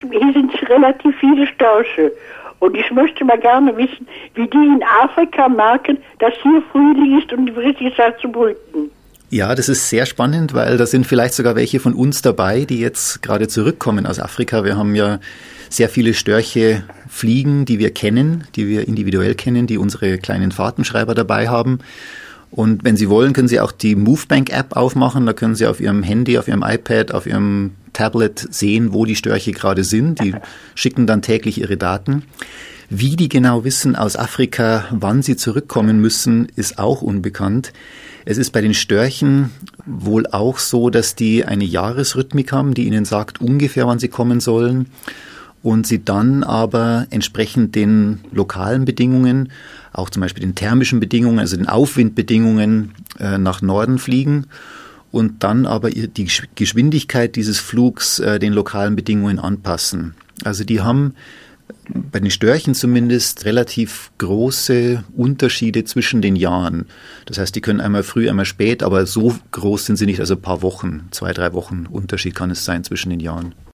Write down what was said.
Hier sind relativ viele Störche. Und ich möchte mal gerne wissen, wie die in Afrika merken, dass hier Frühling ist und die richtige Zeit zu brüten. Ja, das ist sehr spannend, weil da sind vielleicht sogar welche von uns dabei, die jetzt gerade zurückkommen aus Afrika. Wir haben ja sehr viele Störche fliegen, die wir kennen, die wir individuell kennen, die unsere kleinen Fahrtenschreiber dabei haben. Und wenn Sie wollen, können Sie auch die Movebank-App aufmachen. Da können Sie auf Ihrem Handy, auf Ihrem iPad, auf Ihrem Tablet sehen, wo die Störche gerade sind. Die schicken dann täglich ihre Daten. Wie die genau wissen aus Afrika, wann sie zurückkommen müssen, ist auch unbekannt. Es ist bei den Störchen wohl auch so, dass die eine Jahresrhythmik haben, die ihnen sagt ungefähr, wann sie kommen sollen und sie dann aber entsprechend den lokalen Bedingungen, auch zum Beispiel den thermischen Bedingungen, also den Aufwindbedingungen äh, nach Norden fliegen und dann aber die Geschwindigkeit dieses Flugs äh, den lokalen Bedingungen anpassen. Also die haben bei den Störchen zumindest relativ große Unterschiede zwischen den Jahren. Das heißt, die können einmal früh, einmal spät, aber so groß sind sie nicht, also ein paar Wochen, zwei, drei Wochen Unterschied kann es sein zwischen den Jahren.